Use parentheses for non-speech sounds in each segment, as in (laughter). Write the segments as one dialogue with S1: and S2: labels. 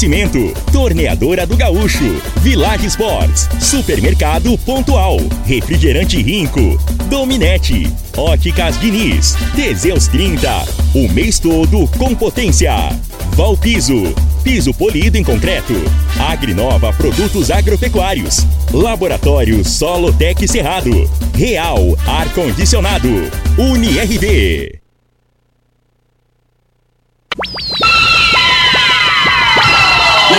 S1: Oferecimento: Torneadora do Gaúcho, Village Sports, Supermercado Pontual, Refrigerante Rinco, Dominete, Óticas Diniz, Teseus 30, o mês todo com potência. Valpiso, piso polido em concreto. Agrinova Produtos Agropecuários. Laboratório Solotec Cerrado. Real Ar Condicionado. UniRV.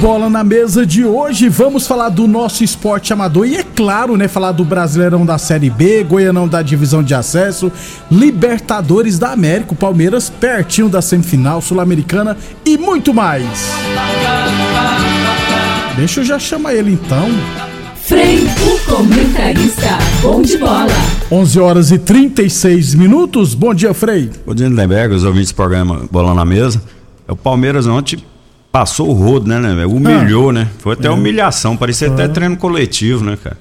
S2: Bola na Mesa de hoje, vamos falar do nosso esporte amador e, é claro, né, falar do Brasileirão da Série B, Goianão da Divisão de Acesso, Libertadores da América, o Palmeiras pertinho da semifinal sul-americana e muito mais. Deixa eu já chamar ele então.
S3: Frei, o comentarista, bom de bola.
S2: 11 horas e 36 minutos. Bom dia, Frei.
S4: Bom dia, Lindenberg, os ouvintes do programa Bola na Mesa. É o Palmeiras ontem passou o rodo, né, né? Humilhou, ah, né? Foi até é. humilhação, parecia ah. até treino coletivo, né, cara?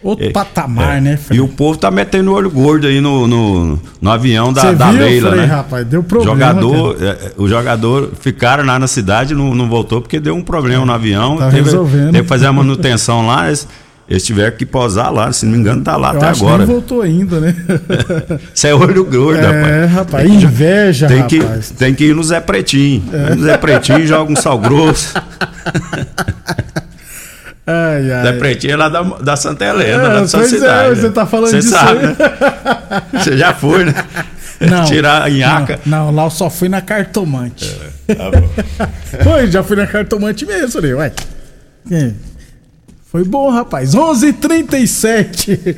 S2: Outro é, patamar, é. né,
S4: Frei? E o povo tá metendo o olho gordo aí no, no, no avião da, da viu, Leila, Frei, né?
S2: rapaz, deu problema.
S4: Jogador, é, é, o jogador ficaram lá na cidade, não, não voltou porque deu um problema no avião.
S2: Tá
S4: teve,
S2: resolvendo.
S4: teve que fazer a manutenção lá. Eles, eles tiveram que posar lá, se não me engano, tá lá
S2: Eu
S4: até
S2: acho
S4: agora.
S2: Que não voltou ainda, né? (laughs)
S4: Isso é olho gordo,
S2: é,
S4: rapaz.
S2: É, rapaz, inveja,
S4: tem
S2: rapaz.
S4: Que, tem que ir no Zé Pretinho. É. No Zé Pretinho joga um sal grosso.
S2: Ai, ai.
S4: Zé Pretinho é lá da, da Santa Helena,
S2: é,
S4: lá da sua
S2: pois
S4: cidade.
S2: É, você tá falando
S4: você
S2: disso
S4: sabe,
S2: aí.
S4: né? Você já foi, né?
S2: Não,
S4: Tirar a nhaca.
S2: Não, não, lá eu só fui na cartomante.
S4: É, tá bom. (laughs)
S2: Foi, já fui na cartomante mesmo, né? Ué. É. Foi bom, rapaz. 11:37. h 37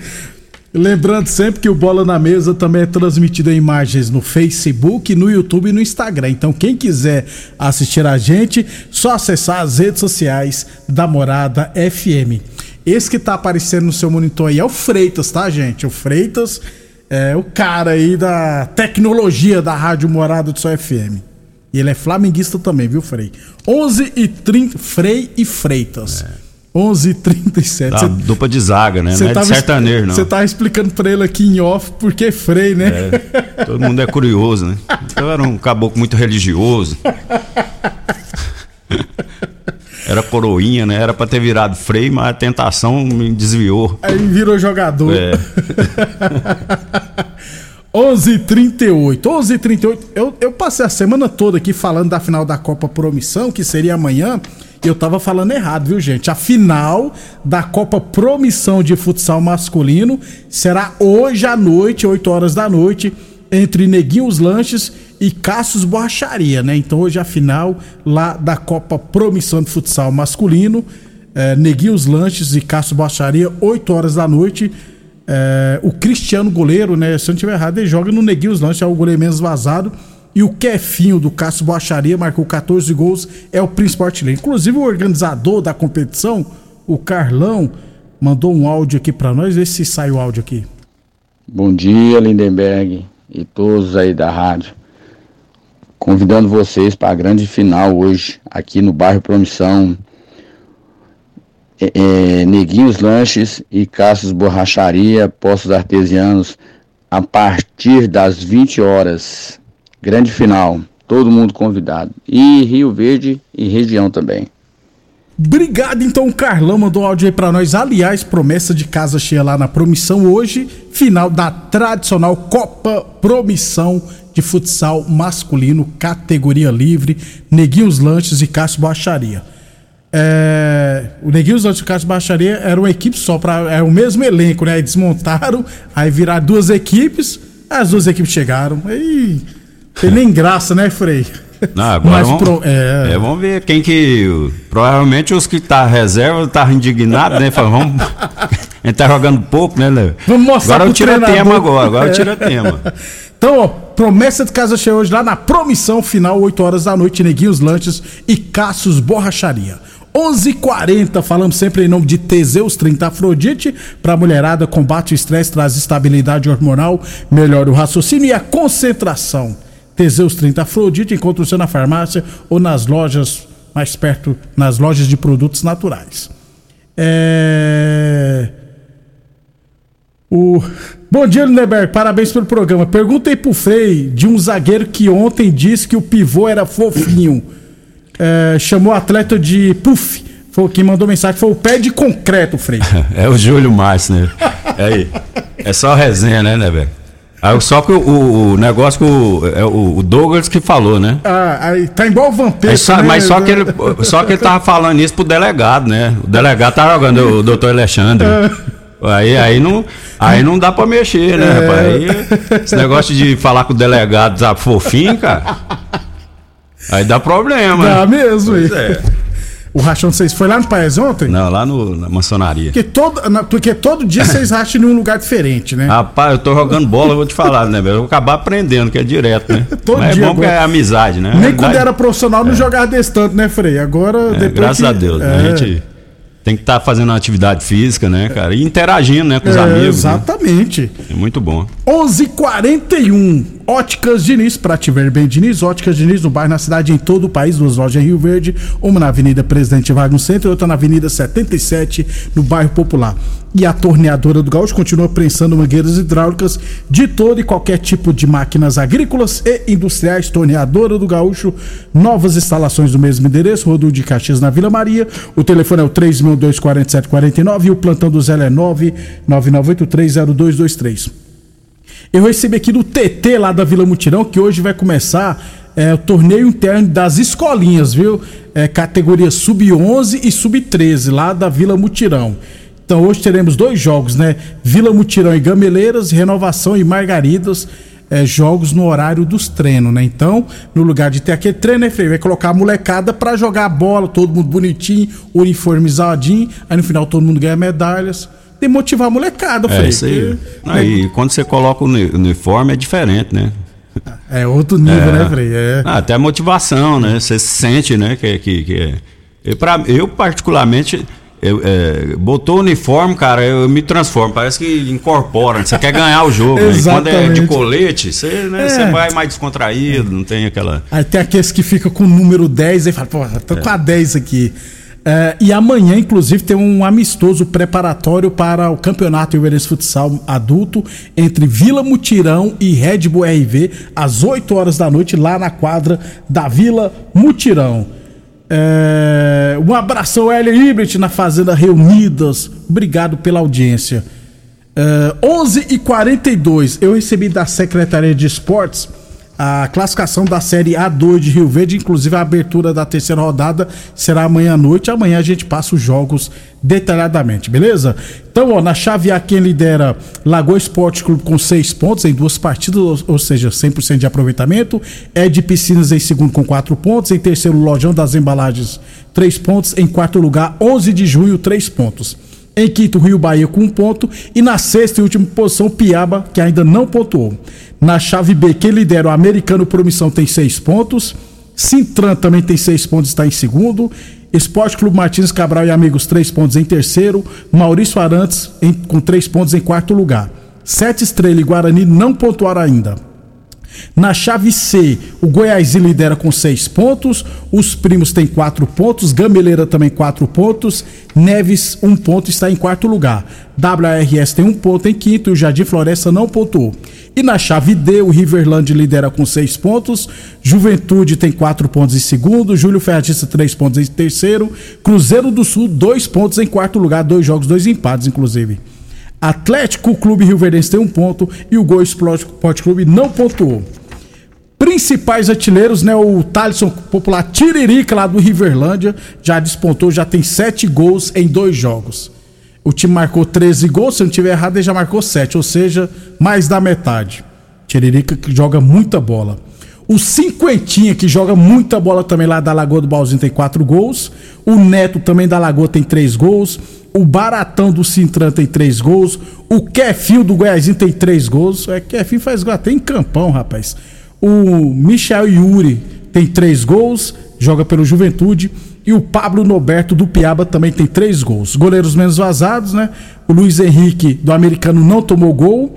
S2: Lembrando sempre que o Bola na Mesa também é transmitido em imagens no Facebook, no YouTube e no Instagram. Então, quem quiser assistir a gente, só acessar as redes sociais da Morada FM. Esse que tá aparecendo no seu monitor aí é o Freitas, tá, gente? O Freitas é o cara aí da tecnologia da Rádio Morada do Sol FM. E ele é flamenguista também, viu, Frei? 11 e 30 Frei e Freitas. É. 11h37.
S4: Tá, dupla de zaga, né? Não é de sertanejo, não.
S2: Você tava explicando pra ele aqui em off porque Frei, né?
S4: É, todo mundo é curioso, né? Então era um caboclo muito religioso. Era coroinha, né? Era pra ter virado Frei, mas a tentação me desviou.
S2: Aí virou jogador.
S4: É. (laughs)
S2: 11:38. 11:38. Eu, eu passei a semana toda aqui falando da final da Copa Promissão, que seria amanhã. Eu tava falando errado, viu, gente? A final da Copa Promissão de Futsal Masculino será hoje à noite, 8 horas da noite, entre Neguinhos Lanches e Cassius Borracharia, né? Então hoje é a final lá da Copa Promissão de Futsal Masculino. É, Neguinhos Lanches e Cassius Borracharia, 8 horas da noite. É, o Cristiano, goleiro, né? Se eu não estiver errado, ele joga no Neguinhos Lanches, é o goleiro menos vazado. E o Kefinho do Cássio Boacharia marcou 14 gols, é o principal artilheiro. Inclusive o organizador da competição, o Carlão, mandou um áudio aqui para nós, vê se sai o áudio aqui.
S5: Bom dia, Lindenberg e todos aí da rádio. Convidando vocês para a grande final hoje, aqui no bairro Promissão. É, é, Neguinhos Lanches e Cassius Borracharia, Postos Artesianos, a partir das 20 horas. Grande final, todo mundo convidado. E Rio Verde e região também.
S2: Obrigado, então, Carlão mandou um áudio aí pra nós. Aliás, promessa de casa cheia lá na Promissão hoje, final da tradicional Copa Promissão de futsal masculino, categoria livre, Neguinhos Lanches e Cássio Baixaria. É, o Neguinhos Lanches e Cássio Baixaria era uma equipe só, pra, era o mesmo elenco, né? Aí desmontaram, (laughs) aí viraram duas equipes, as duas equipes chegaram, aí tem nem graça, né, Frei?
S4: Não, agora vamos, pro, é... É, vamos ver quem que. Provavelmente os que tá reserva estavam indignados, né? Falam, vamos. (laughs) A gente tá jogando pouco, né, Léo?
S2: Vamos mostrar
S4: Agora eu tiro tema agora, agora eu tiro (laughs)
S2: é.
S4: tema.
S2: Então, ó, promessa de casa cheia hoje lá na promissão final, 8 horas da noite, Neguinhos Lanches e Cassius Borracharia. 11:40 falamos sempre em nome de Teseus 30 Afrodite para mulherada combate o estresse, traz estabilidade hormonal, melhora o raciocínio e a concentração. Teseus 30 Afrodite encontra o seu na farmácia ou nas lojas mais perto, nas lojas de produtos naturais. É... O... Bom dia, Lindeberg. Parabéns pelo programa. Perguntei pro Frei de um zagueiro que ontem disse que o pivô era fofinho é, chamou o atleta de Puff. Foi quem mandou mensagem, foi o pé de concreto, Frei. (laughs)
S4: é o Júlio Márcio, né? É aí. É só resenha, né, né, velho? Aí, só que o, o negócio que o, é o Douglas que falou, né?
S2: Ah, aí tá igual o Vampiro.
S4: Só,
S2: né?
S4: Mas só que, ele, só que ele tava falando isso pro delegado, né? O delegado tá jogando o doutor Alexandre. (laughs) Aí, aí, não, aí não dá pra mexer, né, é. rapaz? Aí, esse negócio de falar com o delegado, sabe, fofinho, cara. Aí dá problema.
S2: Dá mesmo. Pois é. O rachão vocês foi lá no Paes ontem?
S4: Não, lá no, na maçonaria.
S2: Porque todo, na, porque todo dia (laughs) vocês racham em um lugar diferente, né?
S4: Rapaz, eu tô jogando bola, eu vou te falar, né? Eu vou acabar aprendendo, que é direto, né? (laughs) todo Mas é dia. É bom agora. que é amizade, né?
S2: Nem quando era profissional não é. jogava desse tanto, né, Frei? Agora, é,
S4: depois. Graças
S2: que,
S4: a Deus, né? A é. gente tem que estar tá fazendo uma atividade física, né, cara? E interagindo, né, com os é, amigos.
S2: Né? Exatamente. Né?
S4: É muito bom.
S2: 11:41 Óticas Diniz, para te ver bem, Diniz. Óticas Diniz no bairro, na cidade, em todo o país. Duas lojas em Rio Verde, uma na Avenida Presidente Vargas no centro e outra na Avenida 77, no bairro Popular. E a torneadora do Gaúcho continua prensando mangueiras hidráulicas de todo e qualquer tipo de máquinas agrícolas e industriais. Torneadora do Gaúcho, novas instalações do mesmo endereço, Rodul de Caxias na Vila Maria. O telefone é o 3.24749 e o plantão do Zé é 999830223. Eu recebi aqui do TT lá da Vila Mutirão que hoje vai começar é, o torneio interno das escolinhas, viu? É, categoria sub-11 e sub-13 lá da Vila Mutirão. Então hoje teremos dois jogos, né? Vila Mutirão e Gameleiras, Renovação e Margaridas. É, jogos no horário dos treinos, né? Então, no lugar de ter aquele treino, né, Frei? Vai colocar a molecada pra jogar bola, todo mundo bonitinho, uniformizadinho. Aí no final todo mundo ganha medalhas de motivar a molecada,
S4: é, isso aí. Aí, né? quando você coloca o uniforme é diferente, né?
S2: É outro nível, é. né, Frei? É.
S4: Ah, até a motivação, né? Você sente, né, que, que, que é. Eu, pra, eu particularmente, eu, é, botou o uniforme, cara, eu me transformo, parece que incorpora, você quer ganhar o jogo. né? quando é de colete, você, né, é. vai mais descontraído, não tem aquela.
S2: Tem aqueles que ficam com o número 10 e fala, pô, tô é. com a 10 aqui. É, e amanhã, inclusive, tem um amistoso preparatório para o Campeonato Iverense Futsal Adulto entre Vila Mutirão e Red Bull RV, às 8 horas da noite, lá na quadra da Vila Mutirão. É, um abração, Hélio Ibrit, na Fazenda Reunidas. Obrigado pela audiência. É, 11 e 42 eu recebi da Secretaria de Esportes a classificação da Série A2 de Rio Verde, inclusive a abertura da terceira rodada será amanhã à noite. Amanhã a gente passa os jogos detalhadamente, beleza? Então, ó, na chave A, quem lidera Lagoa Esporte Clube com seis pontos em duas partidas, ou seja, 100% de aproveitamento. É de Piscinas em segundo com quatro pontos. Em terceiro, Lojão das Embalagens, três pontos. Em quarto lugar, 11 de junho, três pontos. Em quinto, Rio Bahia com um ponto. E na sexta e última posição, Piaba, que ainda não pontuou. Na chave B, quem lidera o Americano Promissão tem seis pontos. Sintran também tem seis pontos, está em segundo. Esporte Clube Martins Cabral e Amigos, três pontos em terceiro. Maurício Arantes em, com três pontos em quarto lugar. Sete Estrela e Guarani não pontuaram ainda. Na chave C, o Goiás lidera com seis pontos, os Primos têm quatro pontos, Gameleira também quatro pontos, Neves um ponto está em quarto lugar. WRS tem um ponto em quinto e o Jardim Floresta não pontuou. E na chave D, o Riverland lidera com seis pontos, Juventude tem quatro pontos em segundo, Júlio Ferratista três pontos em terceiro, Cruzeiro do Sul dois pontos em quarto lugar, dois jogos, dois empates inclusive. Atlético Clube Rio Verdense tem um ponto e o Gol Esporte Clube não pontuou. Principais artilheiros, né? O Thalisson Popular Tiririca lá do Riverlândia já despontou, já tem sete gols em dois jogos. O time marcou 13 gols, se eu não tiver errado, ele já marcou 7, ou seja, mais da metade. Tiririca que joga muita bola. O Cinquentinha, que joga muita bola também lá da Lagoa do Balzinho, tem 4 gols. O Neto também da Lagoa tem 3 gols. O Baratão do Cintran tem três gols. O Kefinho do Goiazinho tem três gols. É, Kefinho faz gol até em campão, rapaz. O Michel Yuri tem três gols, joga pelo Juventude. E o Pablo Noberto do Piaba também tem três gols. Goleiros menos vazados, né? O Luiz Henrique do Americano não tomou gol.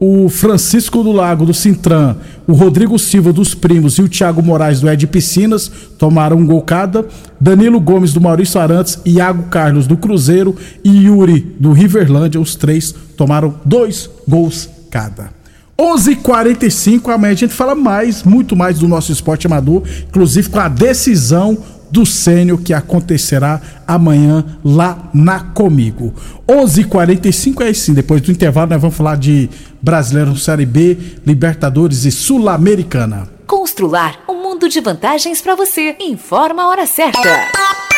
S2: O Francisco do Lago do Sintran, o Rodrigo Silva dos Primos e o Thiago Moraes do Ed Piscinas tomaram um gol cada. Danilo Gomes do Maurício Arantes, Iago Carlos do Cruzeiro e Yuri do Riverlândia, os três tomaram dois gols cada. 11:45 amanhã a gente fala mais, muito mais do nosso esporte amador, inclusive com a decisão do Sênior que acontecerá amanhã lá na Comigo. 11:45 é sim, depois do intervalo nós vamos falar de Brasileiro Série B, Libertadores e Sul-Americana.
S6: Constrular um mundo de vantagens para você. Informa a hora certa.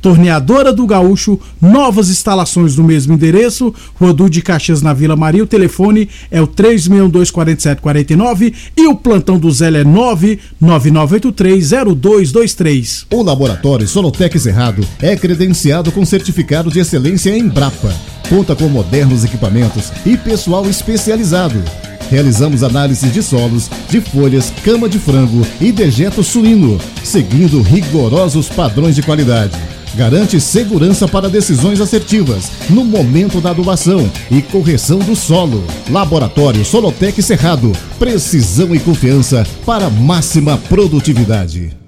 S2: Torneadora do Gaúcho, novas instalações no mesmo endereço, Rodu de Caxias na Vila Maria. O telefone é o 3624749 e o plantão do Zé é 999830223.
S7: O laboratório Solotec Cerrado é credenciado com certificado de excelência em Brapa. Conta com modernos equipamentos e pessoal especializado. Realizamos análises de solos, de folhas, cama de frango e dejeto suíno, seguindo rigorosos padrões de qualidade garante segurança para decisões assertivas no momento da adubação e correção do solo. Laboratório Solotec Cerrado, precisão e confiança para máxima produtividade.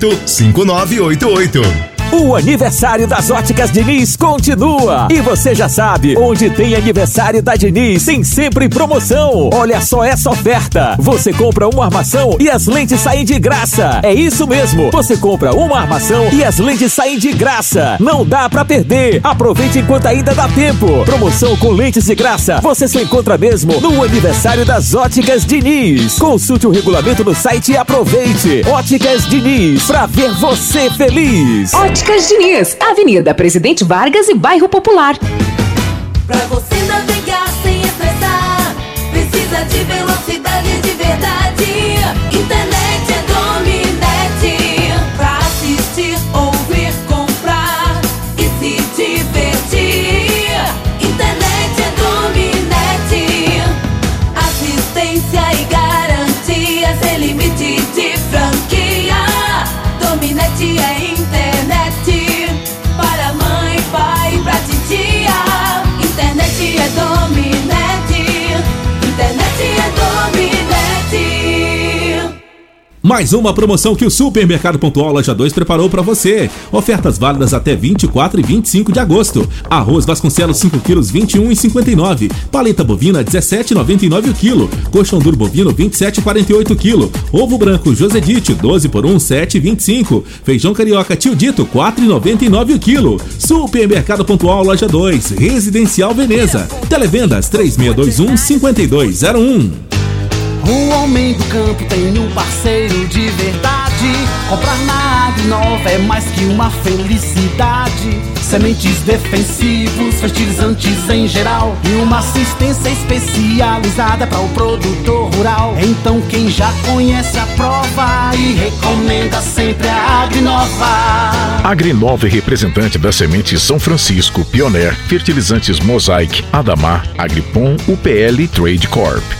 S8: 5988.
S9: O aniversário das óticas Diniz continua. E você já sabe, onde tem aniversário da Diniz, tem sempre promoção. Olha só essa oferta. Você compra uma armação e as lentes saem de graça. É isso mesmo. Você compra uma armação e as lentes saem de graça. Não dá para perder. Aproveite enquanto ainda dá tempo. Promoção com lentes de graça. Você só encontra mesmo no aniversário das óticas Diniz. Consulte o regulamento no site e aproveite. Óticas Diniz, pra ver você feliz.
S6: Óticas Diniz, Avenida Presidente Vargas e Bairro Popular.
S10: Pra você navegar sem estressar, precisa de velocidade
S11: Mais uma promoção que o Supermercado Pontual Loja 2 preparou para você. Ofertas válidas até 24 e 25 de agosto. Arroz Vasconcelos 5 quilos 21,59. Paleta bovina 17,99 o quilo. Coxão duro bovino 27,48 quilo. Ovo branco Josedite 12 por 1 7,25. Feijão carioca Tio Dito 4,99 o quilo. Supermercado Pontual Loja 2, Residencial Veneza. Televendas 3621 5201.
S12: O homem do campo tem um parceiro de verdade. Comprar na Agrinova é mais que uma felicidade. Sementes defensivos, fertilizantes em geral e uma assistência especializada para o produtor rural. Então quem já conhece a prova e recomenda sempre a Agrinova.
S13: Agrinova é representante da semente São Francisco, Pioneer, Fertilizantes Mosaic, Adamar, Agripom, UPL Trade Corp.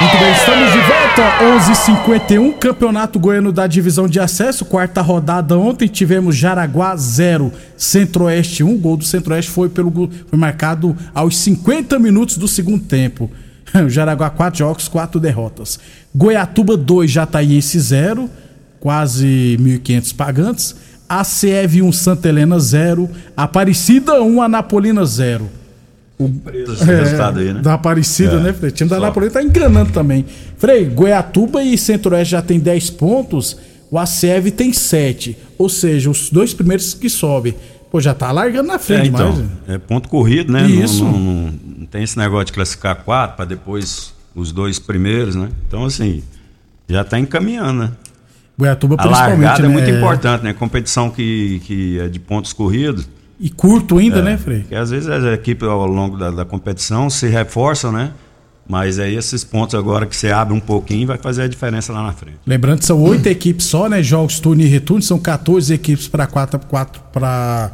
S2: Muito bem, estamos de volta, 11:51 Campeonato Goiano da Divisão de Acesso, quarta rodada. Ontem tivemos Jaraguá 0, Centro-Oeste 1. Gol do Centro-Oeste foi, foi marcado aos 50 minutos do segundo tempo. O (laughs) Jaraguá 4 jogos, 4 derrotas. Goiatuba 2, Jataiense 0, quase 1.500 pagantes. ACF 1, Santa Helena 0. Aparecida 1, Anapolina 0. O
S4: esse resultado aí, né?
S2: Da Aparecida,
S4: É,
S2: né, Frei? O time da
S4: só.
S2: Anapolina tá enganando também. Frei, Goiatuba e Centro-Oeste já tem 10 pontos, o ACEV tem 7. Ou seja, os dois primeiros que sobem. Pô, já tá largando na
S4: É,
S2: frente,
S4: então,
S2: mas...
S4: é ponto corrido, né? Não-
S2: Isso.
S4: Não, não- não tem esse negócio de classificar quatro para depois os dois primeiros, né? Então, assim, já está encaminhando, né?
S2: Goiatuba
S4: A
S2: principalmente,
S4: largada é
S2: né?
S4: muito importante, né? Competição que, que é de pontos corridos.
S2: E curto ainda,
S4: É,
S2: né, Frei?
S4: Porque às vezes as equipes ao longo da, da competição se reforçam, né? Mas aí esses pontos agora que você abre um pouquinho vai fazer a diferença lá na frente.
S2: Lembrando que são oito equipes só, né? Jogos turno e retorno, são 14 equipes para quatro, quatro para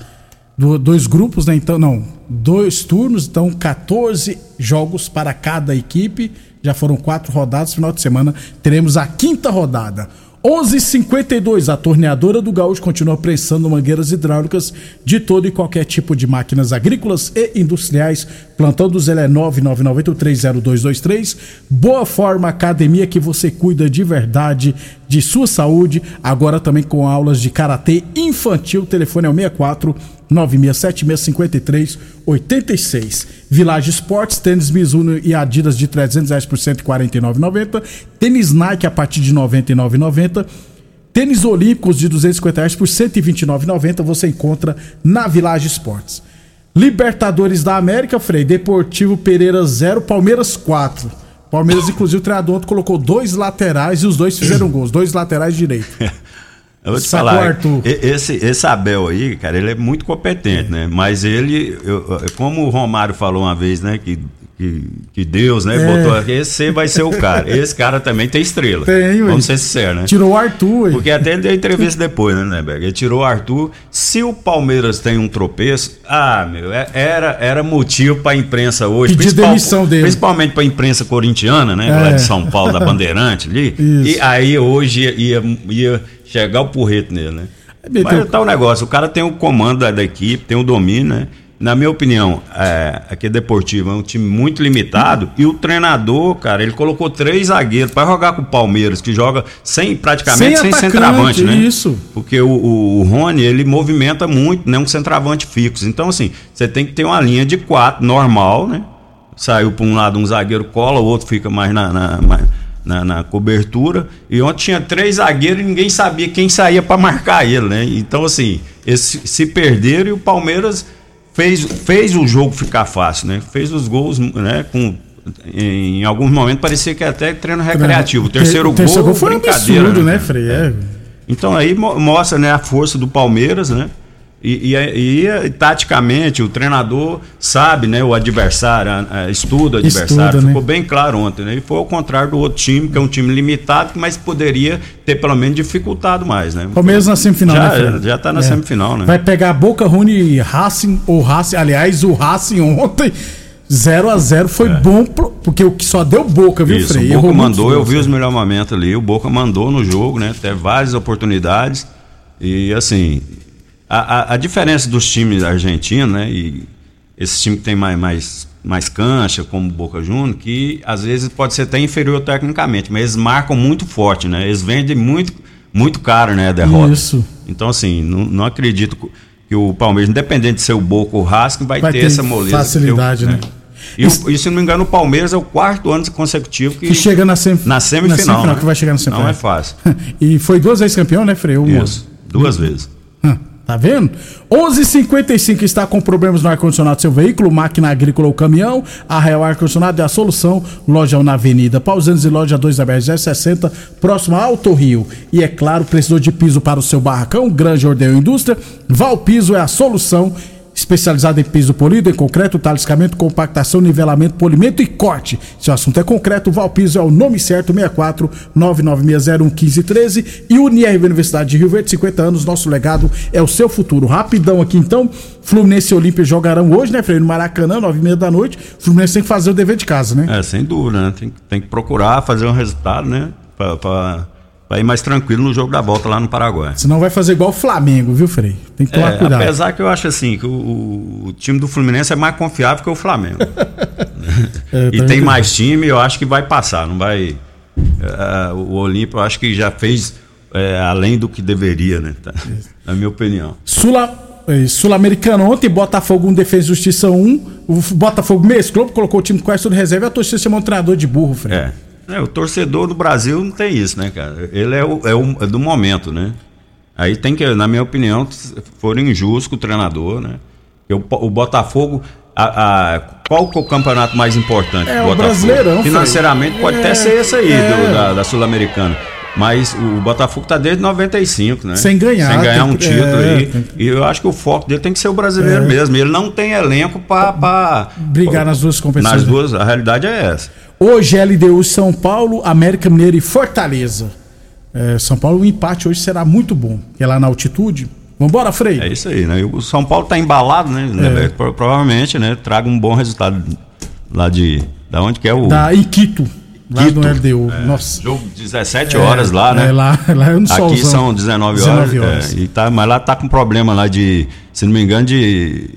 S2: dois grupos, né? Então, não, dois turnos, então 14 jogos para cada equipe. Já foram quatro rodadas, final de semana teremos a quinta rodada. 11:52 a torneadora do Gaúcho continua prensando mangueiras hidráulicas de todo e qualquer tipo de máquinas agrícolas e industriais. Plantão do Zé é 999830223. Boa Forma Academia que você cuida de verdade de sua saúde. Agora também com aulas de karatê infantil. O telefone é o 64 967653 86. Village Esportes, tênis Mizuno e Adidas de 300 reais por 149,90. Tênis Nike a partir de 99,90. Tênis Olímpicos de 250 reais por 129,90 você encontra na Village Esportes. Libertadores da América, Frei, Deportivo Pereira 0, Palmeiras 4. Palmeiras, inclusive, o treinador colocou dois laterais e os dois fizeram gols, dois laterais direitos. (laughs)
S4: Eu vou te
S2: Sacou,
S4: falar,
S2: Arthur?
S4: esse, esse Abel aí, cara, ele é muito competente, né? Mas ele, eu- como o Romário falou uma vez, né? Que, que, que Deus, né?
S2: É.
S4: Botou aqui, esse vai ser o cara. Esse cara também tem estrela.
S2: Tem, ué.
S4: Vamos ser sinceros, né?
S2: Tirou o Arthur.
S4: Porque até ele deu entrevista depois, né, Neberg? Ele tirou o Arthur. Se o Palmeiras tem um tropeço, ah, meu, é- era, era motivo pra imprensa hoje.
S2: Pedir demissão dele.
S4: Principalmente pra imprensa corintiana, né?
S2: É.
S4: Lá de São Paulo, da (laughs) Bandeirante ali.
S2: Isso.
S4: E aí hoje ia, ia, ia chegar o porreto nele, né? Mas tá o negócio, o cara tem o comando da, da equipe, tem o domínio, né? Na minha opinião, é, aqui é Deportivo é um time muito limitado e o treinador, cara, ele colocou três zagueiros para jogar com o Palmeiras, que joga sem praticamente
S2: Sem
S4: sem, centroavante, né?
S2: isso.
S4: Porque o, o, Rony, ele movimenta muito, né? Um centroavante fixo. Então, assim, você tem que ter uma linha de quatro normal, né? Saiu para um lado um zagueiro cola, o outro fica mais na, na, mais na, na cobertura. E ontem tinha três zagueiros e ninguém sabia quem saía para marcar ele, né? Então, assim, esse, se perderam e o Palmeiras fez, fez o jogo ficar fácil, né? Fez os gols, né? Com, em alguns momentos parecia que até treino recreativo. O terceiro,
S2: o terceiro
S4: gol,
S2: gol foi um
S4: brincadeira,
S2: absurdo, né,
S4: cara?
S2: Frei? É.
S4: Então aí mo- mostra né, a força do Palmeiras, né? E, e, e, taticamente o treinador sabe, né? O adversário, a- a- estuda o adversário.
S2: Estuda, né?
S4: Ficou bem claro ontem, né? E foi ao contrário do outro time, que é um time limitado, mas poderia ter pelo menos dificultado mais, né?
S2: Palmeiras na semifinal,
S4: já,
S2: né,
S4: já tá na
S2: É.
S4: semifinal, né?
S2: Vai pegar Boca Rune Racing, ou Racing, aliás, o Racing ontem, 0 a 0 foi bom, pro- porque o que só deu Boca, viu,
S4: É. Isso,
S2: Frei?
S4: o Boca mandou, eu vi os melhores momentos ali. O Boca mandou no jogo, né? Teve várias oportunidades. E assim, a, a, a diferença dos times argentinos, né? E esse time que tem mais, mais, mais cancha, como o Boca Juniors, que às vezes pode ser até inferior tecnicamente, mas eles marcam muito forte, né? Eles vendem muito, muito caro, né? A derrota.
S2: Isso.
S4: Então, assim, não, não acredito que o Palmeiras, independente de ser o Boca ou o Racing, vai,
S2: Vai
S4: ter,
S2: ter
S4: essa moleza.
S2: facilidade, né?
S4: E, o- e se não me engano, o Palmeiras é o quarto ano consecutivo que,
S2: Que chega na, sem...
S4: na semifinal.
S2: na semifinal,
S4: né?
S2: que vai chegar na semifinal.
S4: Não é fácil. (laughs)
S2: e foi duas vezes campeão, né, Frei? Uma.
S4: Isso, duas vezes.
S2: Tá vendo? 11:55 está com problemas no ar-condicionado do seu veículo, máquina agrícola ou caminhão. A Real Ar-Condicionado é a solução. Loja 1 na Avenida Pausanes e loja 2 da BR-060, próximo a Alto Rio. E é claro, precisou de piso para o seu barracão, Grande Ordeio Indústria. Valpiso é a solução. Especializada em piso polido, em concreto, taliscamento, compactação, nivelamento, polimento e corte. Se o assunto é concreto, Valpiso é o nome certo, 64 99601 1513 e UniRV Universidade de Rio Verde, 50 anos, nosso legado é o seu futuro. Rapidão aqui então, Fluminense e Olímpia jogarão hoje, né, Freire? No Maracanã, 9 e meia da noite. Fluminense tem que fazer o dever de casa, né?
S4: É, sem dúvida, né? Tem, tem que procurar fazer um resultado, né? Pra, pra- pra ir mais tranquilo no jogo da volta lá no Paraguai.
S2: Senão vai fazer igual o Flamengo, viu, Frei? Tem que tomar
S4: É,
S2: cuidado.
S4: apesar que eu acho assim, que o, o- o time do Fluminense é mais confiável que o Flamengo. (laughs)
S2: É,
S4: e tem mais time, eu acho que vai passar, não vai. é, o Olímpio, eu acho que já fez é, além do que deveria, né? Tá? Na minha opinião.
S2: Sula- Sul-Americano ontem, Botafogo 1, Defesa e Justiça 1. O Botafogo mesclou, colocou o time quase todo reserva e a torcida chamou um treinador de burro, Frei.
S4: É. É, o torcedor do Brasil não tem isso, né, cara? Ele é, o, é, o- é do momento, né? Aí tem que, na minha opinião, foram injustos com o treinador, né? O, Botafogo. a- a- qual é o campeonato mais importante?
S2: É,
S4: do
S2: o
S4: Botafogo?
S2: Brasileirão,
S4: Financeiramente
S2: Frei.
S4: pode
S2: É,
S4: até ser esse aí,
S2: é.
S4: do- da, da Sul-Americana. Mas o Botafogo tá desde 95, né?
S2: Sem ganhar,
S4: Sem ganhar um
S2: que-
S4: título
S2: é,
S4: aí.
S2: tem
S4: E eu acho que o foco dele tem que ser o brasileiro
S2: É.
S4: mesmo. Ele não tem elenco para
S2: Brigar nas duas competições.
S4: Nas duas, a realidade é essa.
S2: Hoje, LDU São Paulo, América Mineiro e Fortaleza. É, São Paulo, o empate hoje será muito bom, que é lá na altitude. Vambora, Frei?
S4: É isso aí, né? O São Paulo tá embalado, né?
S2: É.
S4: Pro- Provavelmente, né? Traga um bom resultado lá de. Da onde que é o.
S2: Da, em Quito, lá
S4: Quito.
S2: no LDU.
S4: É,
S2: Nossa.
S4: Jogo 17
S2: É,
S4: horas lá, né?
S2: é, lá- lá é no
S4: Aqui
S2: solzão.
S4: são 19 horas.
S2: 19 horas.
S4: é, e tá, mas lá tá com problema lá de, se não me engano, de.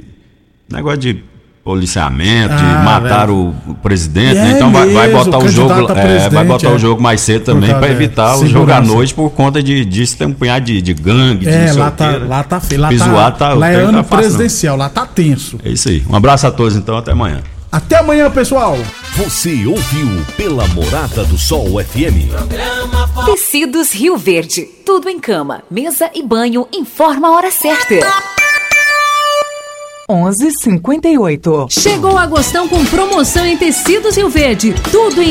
S4: Negócio de policiamento,
S2: Ah,
S4: de matar o, o presidente, né?
S2: é
S4: Então vai, vai botar
S2: o
S4: o jogo. é, vai botar
S2: é.
S4: o jogo mais cedo também para
S2: é,
S4: evitar o jogo à noite por conta de, disso tem um punhado de, de gangue, de
S2: É,
S4: não sei
S2: lá tá,
S4: né?
S2: lá tá feio. Lá,
S4: Pisoado
S2: tá,
S4: tá-
S2: lá é ano
S4: tá fácil, não.
S2: presidencial, lá tá tenso.
S4: É isso aí. Um abraço a todos então, até amanhã.
S2: Até amanhã, pessoal.
S8: Você ouviu pela Morada do Sol FM.
S6: Tecidos Rio Verde. Tudo em cama, mesa e banho. Informa a hora certa.
S14: 11:58.
S3: Chegou o Agostão com promoção em tecidos Rio Verde. Tudo em